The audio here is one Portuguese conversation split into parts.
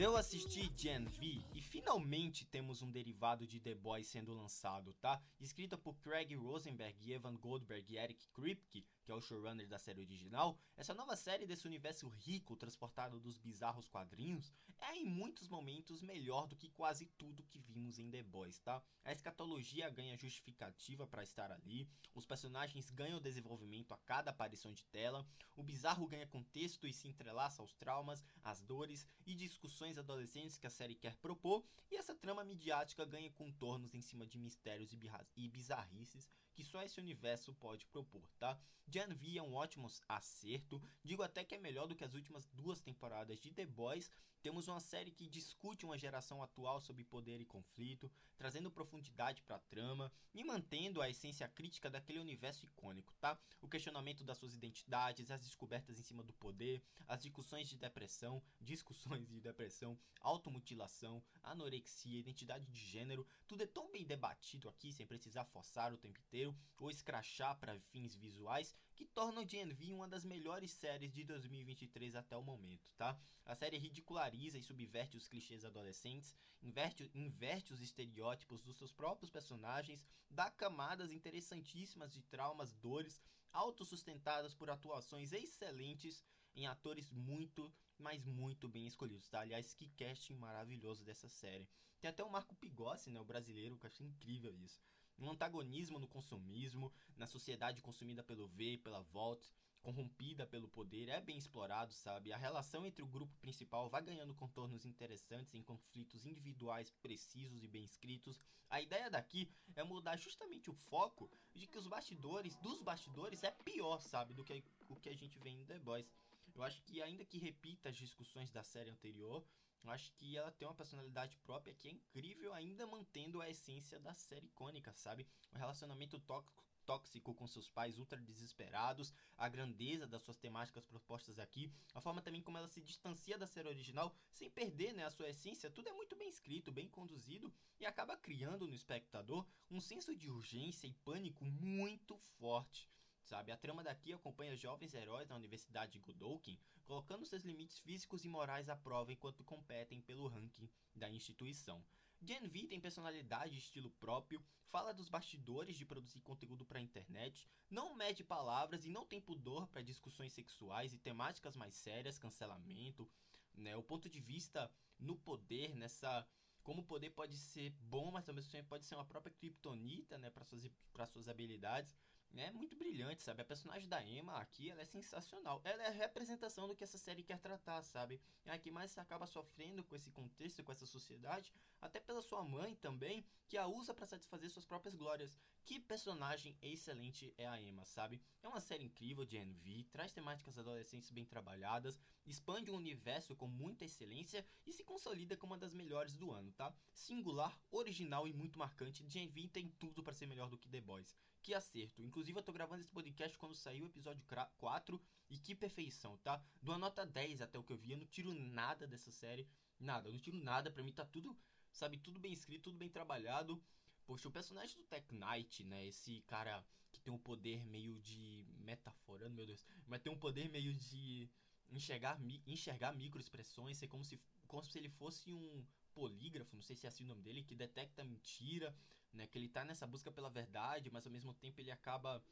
Eu assisti Gen V finalmente temos um derivado de The Boys sendo lançado, tá? Escrita por Craig Rosenberg Evan Goldberg e Eric Kripke, que é o showrunner da série original, essa nova série desse universo rico transportado dos bizarros quadrinhos é em muitos momentos melhor do que quase tudo que vimos em The Boys, tá? A escatologia ganha justificativa para estar ali, os personagens ganham desenvolvimento a cada aparição de tela, o bizarro ganha contexto e se entrelaça aos traumas, às dores e discussões adolescentes que a série quer propor, e essa trama midiática ganha contornos em cima de mistérios e bizarrices que só esse universo pode propor, tá? Gen V é um ótimo acerto, digo até que é melhor do que as últimas duas temporadas de The Boys. Temos uma série que discute uma geração atual sobre poder e conflito, trazendo profundidade para a trama e mantendo a essência crítica daquele universo icônico, tá? O questionamento das suas identidades, as descobertas em cima do poder, as discussões de depressão, discussões de depressão, automutilação, anorexia, identidade de gênero, tudo é tão bem debatido aqui sem precisar forçar o tempo inteiro ou escrachar para fins visuais que torna o GNV uma das melhores séries de 2023 até o momento, tá? A série ridiculariza e subverte os clichês adolescentes, inverte, inverte os estereótipos dos seus próprios personagens, dá camadas interessantíssimas de traumas, dores, autossustentadas por atuações excelentes em atores muito, mas muito bem escolhidos, tá? Aliás, que casting maravilhoso dessa série. Tem até o Marco Pigossi, né, o brasileiro, que eu acho incrível isso um antagonismo no consumismo, na sociedade consumida pelo V, pela Volt, corrompida pelo poder, é bem explorado, sabe? A relação entre o grupo principal vai ganhando contornos interessantes em conflitos individuais precisos e bem escritos. A ideia daqui é mudar justamente o foco de que os bastidores, dos bastidores, é pior, sabe? Do que o que a gente vê em The Boys. Eu acho que ainda que repita as discussões da série anterior, acho que ela tem uma personalidade própria que é incrível, ainda mantendo a essência da série icônica, sabe? O relacionamento tóxico tóxico com seus pais ultra desesperados, a grandeza das suas temáticas propostas aqui, a forma também como ela se distancia da série original sem perder né, a sua essência, tudo é muito bem escrito, bem conduzido e acaba criando no espectador um senso de urgência e pânico muito forte sabe? A trama daqui acompanha jovens heróis da Universidade de Godolkin, colocando seus limites físicos e morais à prova enquanto competem pelo ranking da instituição. Gen V tem personalidade e estilo próprio, fala dos bastidores de produzir conteúdo para a internet, não mede palavras e não tem pudor para discussões sexuais e temáticas mais sérias, cancelamento, né? O ponto de vista no poder, nessa como o poder pode ser bom, mas também pode ser uma própria criptonita, né, para suas, suas habilidades é muito brilhante, sabe? A personagem da Emma aqui, ela é sensacional. Ela é a representação do que essa série quer tratar, sabe? É a que mais acaba sofrendo com esse contexto, com essa sociedade, até pela sua mãe também, que a usa para satisfazer suas próprias glórias. Que personagem excelente é a Emma, sabe? É uma série incrível de NV, traz temáticas adolescentes bem trabalhadas, expande o um universo com muita excelência e se consolida como uma das melhores do ano, tá? Singular, original e muito marcante, Gen V tem tudo para ser melhor do que The Boys. Que acerto. Inclusive, eu tô gravando esse podcast quando saiu o episódio 4 e que perfeição, tá? De uma nota 10 até o que eu vi, eu não tiro nada dessa série. Nada, eu não tiro nada. Pra mim tá tudo, sabe, tudo bem escrito, tudo bem trabalhado. Poxa, o personagem do Tech Knight, né? Esse cara que tem um poder meio de. metaforando, meu Deus. Mas tem um poder meio de enxergar, enxergar microexpressões, ser como se, como se ele fosse um polígrafo, não sei se é assim o nome dele, que detecta mentira, né? Que ele tá nessa busca pela verdade, mas ao mesmo tempo ele acaba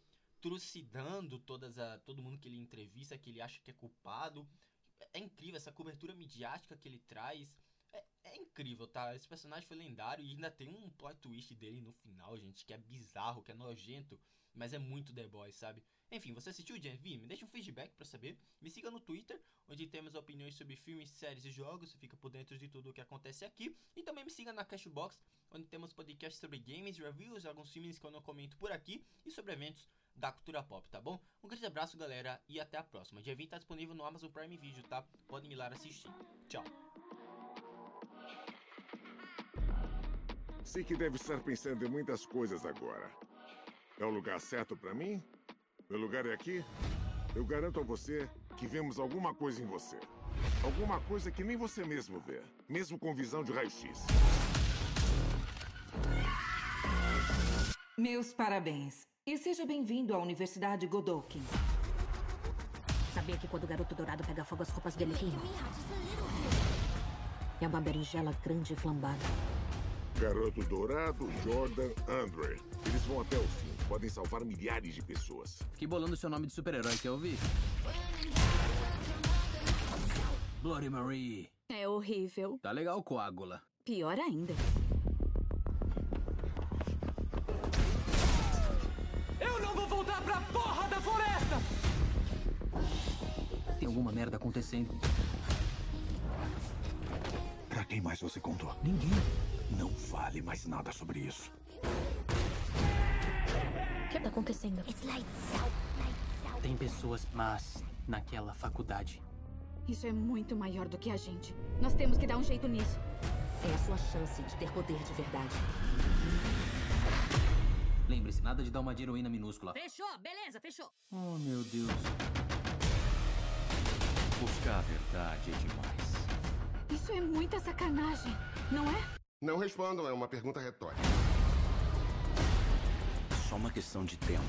trucidando todas a, todo mundo que ele entrevista, que ele acha que é culpado. É incrível essa cobertura midiática que ele traz. É, é, incrível, tá? Esse personagem foi lendário e ainda tem um plot twist dele no final, gente, que é bizarro, que é nojento, mas é muito The Boys, sabe? Enfim, você assistiu o Gen V? Me deixa um feedback para saber. Me siga no Twitter, onde temos opiniões sobre filmes, séries e jogos. Fica por dentro de tudo o que acontece aqui. E também me siga na Cashbox, onde temos podcasts sobre games, reviews, alguns filmes que eu não comento por aqui e sobre eventos da cultura pop, tá bom? Um grande abraço, galera, e até a próxima. Dia 20 tá disponível no Amazon Prime Video, tá? Podem ir lá assistir. Tchau. Sei que deve estar pensando em muitas coisas agora. É o lugar certo para mim? Meu lugar é aqui? Eu garanto a você que vemos alguma coisa em você. Alguma coisa que nem você mesmo vê, mesmo com visão de raio-x. Meus parabéns. E seja bem-vindo à Universidade Godolkin. Sabia que quando o garoto dourado pega fogo, as roupas dele queimam? É uma berinjela grande e flambada. Garoto Dourado, Jordan, Andre. Eles vão até o fim. Podem salvar milhares de pessoas. Que bolando seu nome de super-herói que eu ouvi. Bloody Marie. É horrível. Tá legal, coágula. Pior ainda. Eu não vou voltar pra porra da floresta! Tem alguma merda acontecendo. Pra quem mais você contou? Ninguém. Não fale mais nada sobre isso. O que tá acontecendo? Tem pessoas más naquela faculdade. Isso é muito maior do que a gente. Nós temos que dar um jeito nisso. É a sua chance de ter poder de verdade. Lembre-se, nada de dar uma de heroína minúscula. Fechou, beleza, fechou. Oh, meu Deus. Buscar a verdade é demais. Isso é muita sacanagem, não é? Não respondam, é uma pergunta retórica. Só uma questão de tempo.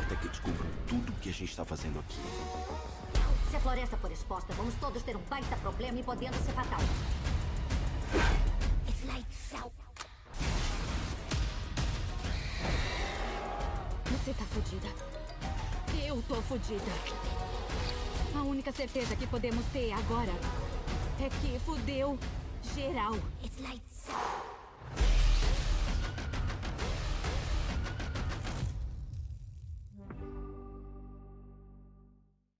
Até que descubram tudo o que a gente tá fazendo aqui. Se a floresta for exposta, vamos todos ter um baita problema e podendo ser fatal. Você tá fodida. Eu tô fodida. A única certeza que podemos ter agora é que fudeu geral. It's lights.